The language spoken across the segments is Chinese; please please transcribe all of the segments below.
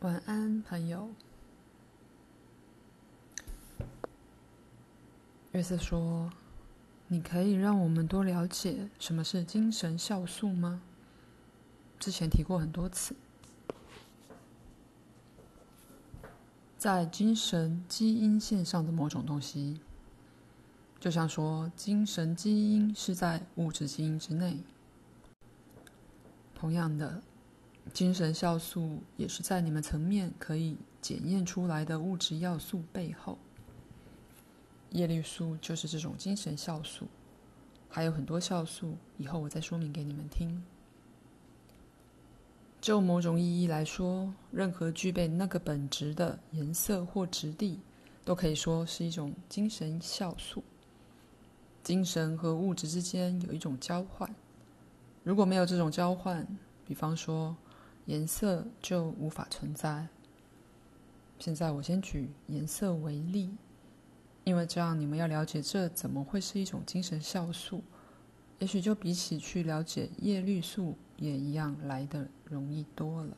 晚安，朋友。约瑟说：“你可以让我们多了解什么是精神酵素吗？”之前提过很多次，在精神基因线上的某种东西，就像说精神基因是在物质基因之内。同样的，精神酵素也是在你们层面可以检验出来的物质要素背后。叶绿素就是这种精神酵素，还有很多酵素，以后我再说明给你们听。就某种意义来说，任何具备那个本质的颜色或质地，都可以说是一种精神酵素。精神和物质之间有一种交换，如果没有这种交换，比方说颜色就无法存在。现在我先举颜色为例。因为这样，你们要了解这怎么会是一种精神酵素，也许就比起去了解叶绿素也一样来得容易多了。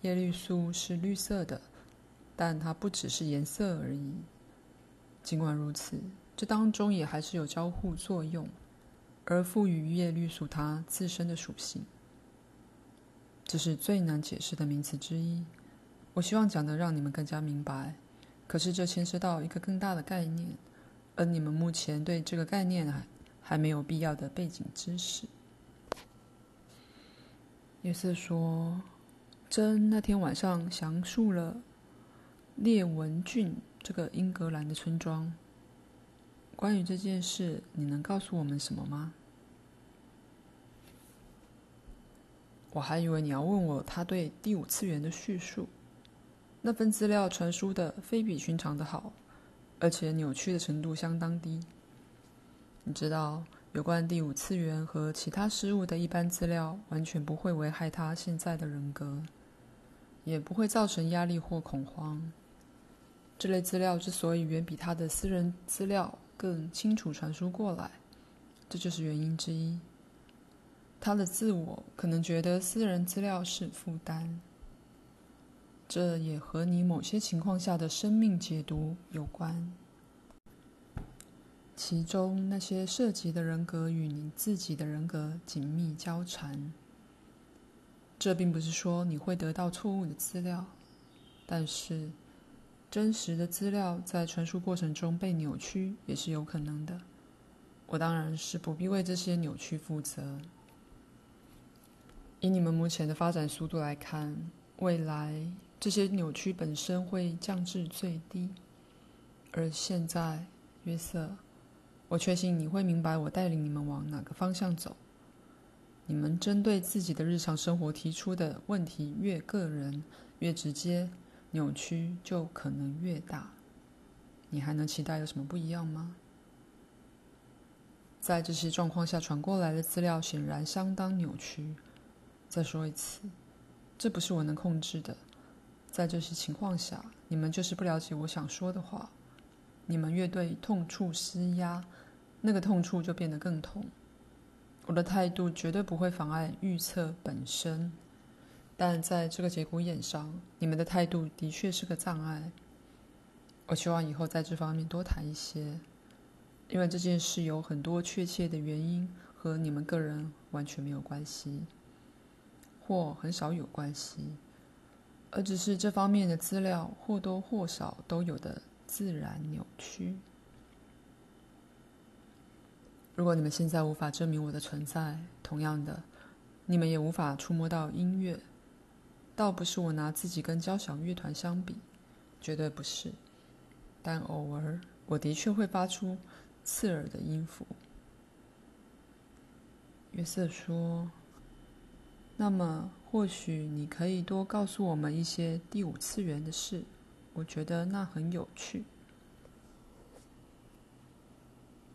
叶绿素是绿色的，但它不只是颜色而已。尽管如此，这当中也还是有交互作用，而赋予叶绿素它自身的属性。这是最难解释的名词之一。我希望讲的让你们更加明白。可是这牵涉到一个更大的概念，而你们目前对这个概念还还没有必要的背景知识。约瑟说，珍那天晚上详述了列文郡这个英格兰的村庄。关于这件事，你能告诉我们什么吗？我还以为你要问我他对第五次元的叙述。那份资料传输的非比寻常的好，而且扭曲的程度相当低。你知道，有关第五次元和其他事物的一般资料，完全不会危害他现在的人格，也不会造成压力或恐慌。这类资料之所以远比他的私人资料更清楚传输过来，这就是原因之一。他的自我可能觉得私人资料是负担。这也和你某些情况下的生命解读有关，其中那些涉及的人格与你自己的人格紧密交缠。这并不是说你会得到错误的资料，但是真实的资料在传输过程中被扭曲也是有可能的。我当然是不必为这些扭曲负责。以你们目前的发展速度来看，未来。这些扭曲本身会降至最低，而现在，约瑟，我确信你会明白我带领你们往哪个方向走。你们针对自己的日常生活提出的问题越个人、越直接，扭曲就可能越大。你还能期待有什么不一样吗？在这些状况下传过来的资料显然相当扭曲。再说一次，这不是我能控制的。在这些情况下，你们就是不了解我想说的话。你们越对痛处施压，那个痛处就变得更痛。我的态度绝对不会妨碍预测本身，但在这个节骨眼上，你们的态度的确是个障碍。我希望以后在这方面多谈一些，因为这件事有很多确切的原因和你们个人完全没有关系，或很少有关系。而只是这方面的资料或多或少都有的自然扭曲。如果你们现在无法证明我的存在，同样的，你们也无法触摸到音乐。倒不是我拿自己跟交响乐团相比，绝对不是。但偶尔，我的确会发出刺耳的音符。约瑟说。那么，或许你可以多告诉我们一些第五次元的事，我觉得那很有趣。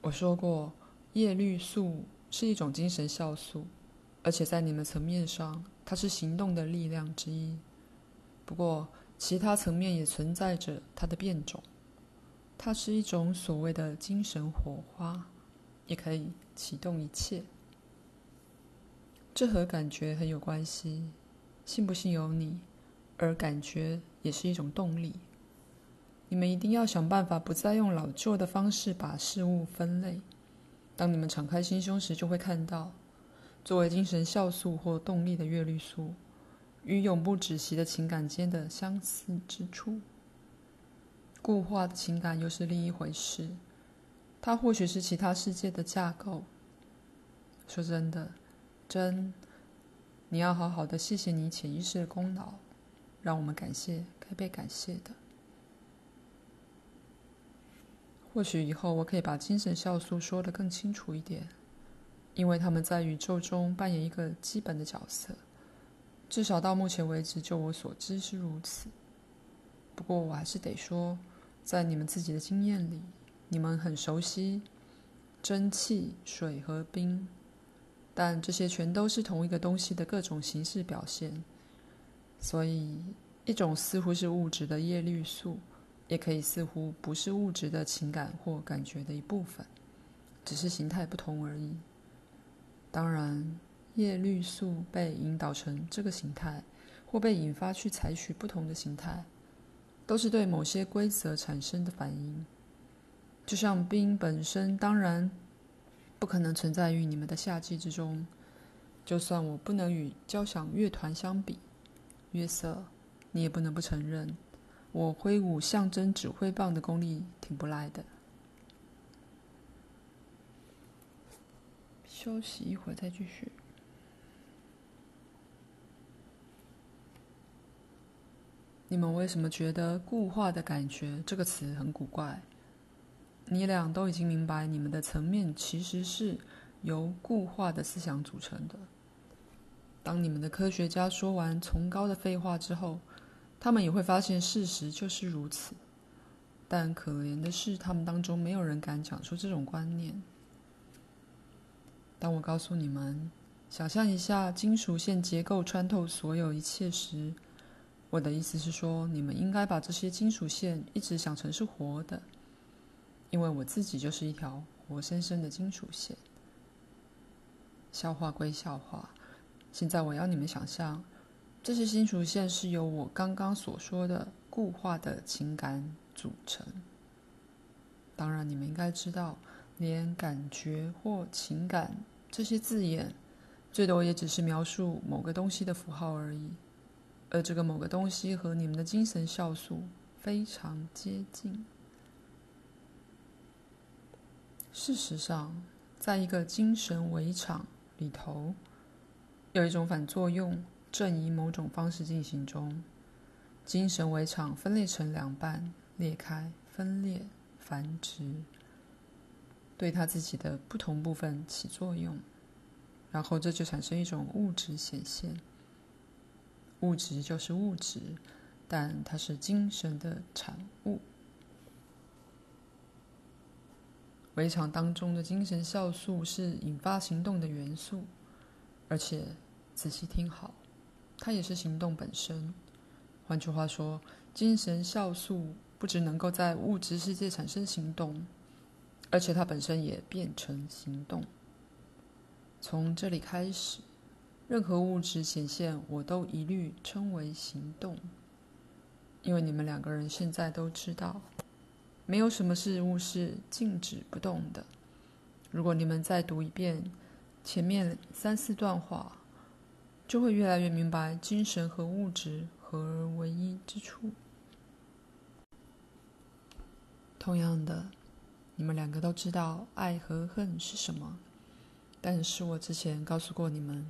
我说过，叶绿素是一种精神酵素，而且在你们层面上，它是行动的力量之一。不过，其他层面也存在着它的变种。它是一种所谓的精神火花，也可以启动一切。这和感觉很有关系，信不信由你，而感觉也是一种动力。你们一定要想办法，不再用老旧的方式把事物分类。当你们敞开心胸时，就会看到，作为精神酵素或动力的叶绿素，与永不止息的情感间的相似之处。固化的情感又是另一回事，它或许是其他世界的架构。说真的，真，你要好好的谢谢你潜意识的功劳，让我们感谢该被感谢的。或许以后我可以把精神酵素说得更清楚一点，因为他们在宇宙中扮演一个基本的角色，至少到目前为止，就我所知是如此。不过我还是得说，在你们自己的经验里，你们很熟悉蒸汽、水和冰，但这些全都是同一个东西的各种形式表现。所以，一种似乎是物质的叶绿素。也可以似乎不是物质的情感或感觉的一部分，只是形态不同而已。当然，叶绿素被引导成这个形态，或被引发去采取不同的形态，都是对某些规则产生的反应。就像冰本身，当然不可能存在于你们的夏季之中。就算我不能与交响乐团相比，约瑟，你也不能不承认。我挥舞象征指挥棒的功力挺不赖的。休息一会儿再继续。你们为什么觉得“固化的感觉”这个词很古怪？你俩都已经明白，你们的层面其实是由固化的思想组成的。当你们的科学家说完崇高的废话之后，他们也会发现事实就是如此，但可怜的是，他们当中没有人敢讲出这种观念。当我告诉你们，想象一下金属线结构穿透所有一切时，我的意思是说，你们应该把这些金属线一直想成是活的，因为我自己就是一条活生生的金属线。笑话归笑话，现在我要你们想象。这些金属线是由我刚刚所说的固化的情感组成。当然，你们应该知道，连感觉或情感这些字眼，最多也只是描述某个东西的符号而已。而这个某个东西和你们的精神酵素非常接近。事实上，在一个精神围场里头，有一种反作用。正以某种方式进行中，精神围场分裂成两半，裂开、分裂、繁殖，对它自己的不同部分起作用，然后这就产生一种物质显现。物质就是物质，但它是精神的产物。围场当中的精神酵素是引发行动的元素，而且仔细听好。它也是行动本身。换句话说，精神酵素不只能够在物质世界产生行动，而且它本身也变成行动。从这里开始，任何物质显现，我都一律称为行动。因为你们两个人现在都知道，没有什么事物是静止不动的。如果你们再读一遍前面三四段话，就会越来越明白精神和物质合而为一之处。同样的，你们两个都知道爱和恨是什么，但是我之前告诉过你们，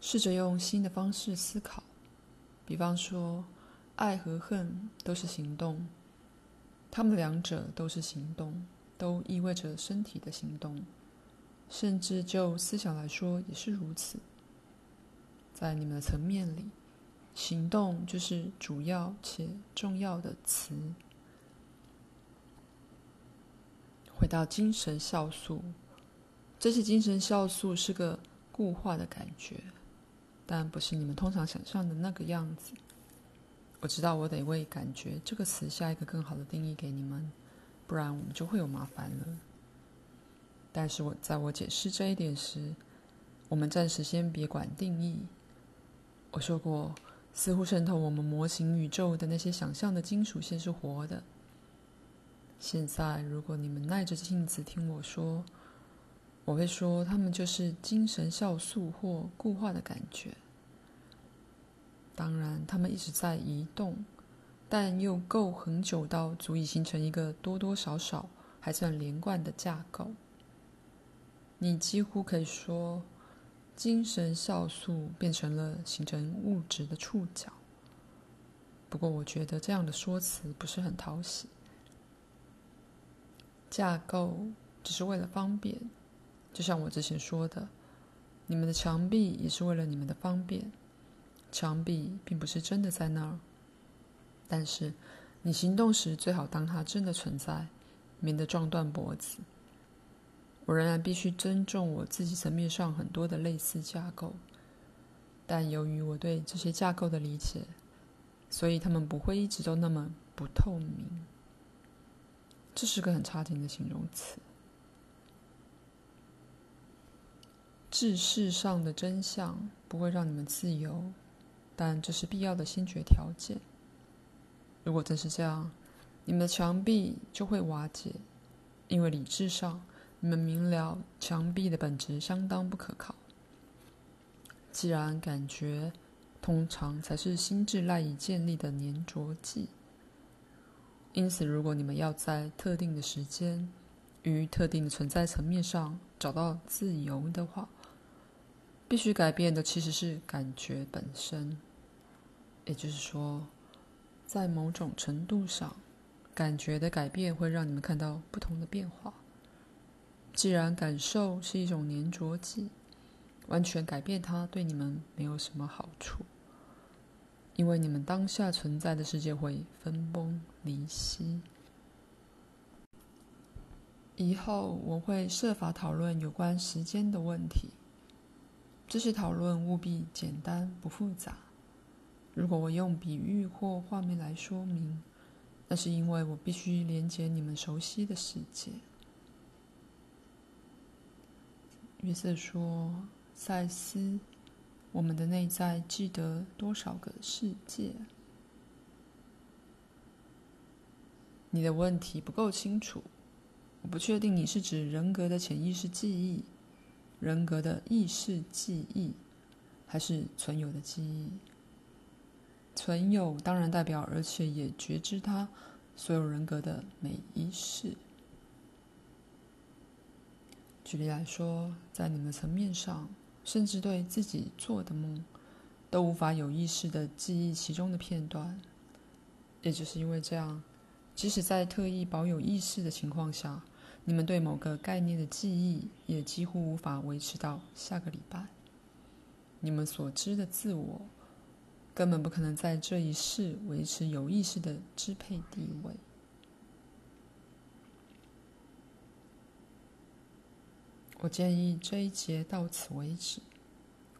试着用新的方式思考，比方说，爱和恨都是行动，他们两者都是行动，都意味着身体的行动，甚至就思想来说也是如此。在你们的层面里，行动就是主要且重要的词。回到精神酵素，这些精神酵素是个固化的感觉，但不是你们通常想象的那个样子。我知道我得为“感觉”这个词下一个更好的定义给你们，不然我们就会有麻烦了。但是我在我解释这一点时，我们暂时先别管定义。我说过，似乎渗透我们模型宇宙的那些想象的金属线是活的。现在，如果你们耐着性子听我说，我会说，它们就是精神酵素或固化的感觉。当然，它们一直在移动，但又够恒久到足以形成一个多多少少还算连贯的架构。你几乎可以说，精神酵素变成了形成物质的触角。不过，我觉得这样的说辞不是很讨喜。架构只是为了方便，就像我之前说的，你们的墙壁也是为了你们的方便。墙壁并不是真的在那儿，但是你行动时最好当它真的存在，免得撞断脖子。我仍然必须尊重我自己层面上很多的类似架构，但由于我对这些架构的理解，所以他们不会一直都那么不透明。这是个很差劲的形容词。知识上的真相不会让你们自由，但这是必要的先决条件。如果真是这样，你们的墙壁就会瓦解，因为理智上你们明了墙壁的本质相当不可靠。既然感觉通常才是心智赖以建立的粘着剂。因此，如果你们要在特定的时间与特定的存在层面上找到自由的话，必须改变的其实是感觉本身。也就是说，在某种程度上，感觉的改变会让你们看到不同的变化。既然感受是一种粘着剂，完全改变它对你们没有什么好处。因为你们当下存在的世界会分崩离析。以后我会设法讨论有关时间的问题。这些讨论务必简单不复杂。如果我用比喻或画面来说明，那是因为我必须连接你们熟悉的世界。约瑟说：“赛斯。”我们的内在记得多少个世界？你的问题不够清楚。我不确定你是指人格的潜意识记忆、人格的意识记忆，还是存有的记忆。存有当然代表，而且也觉知它所有人格的每一世。举例来说，在你们层面上。甚至对自己做的梦，都无法有意识的记忆其中的片段。也就是因为这样，即使在特意保有意识的情况下，你们对某个概念的记忆也几乎无法维持到下个礼拜。你们所知的自我，根本不可能在这一世维持有意识的支配地位。我建议这一节到此为止。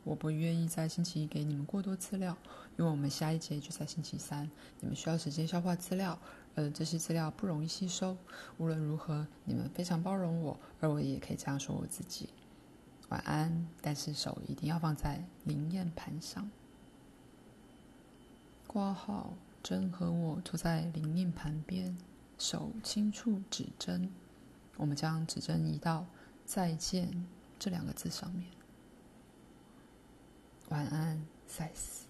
我不愿意在星期一给你们过多资料，因为我们下一节就在星期三。你们需要时间消化资料，而这些资料不容易吸收。无论如何，你们非常包容我，而我也可以这样说我自己。晚安，但是手一定要放在灵验盘上。挂号，针和我坐在灵验旁边，手轻触指针。我们将指针移到。再见这两个字上面。晚安，塞斯。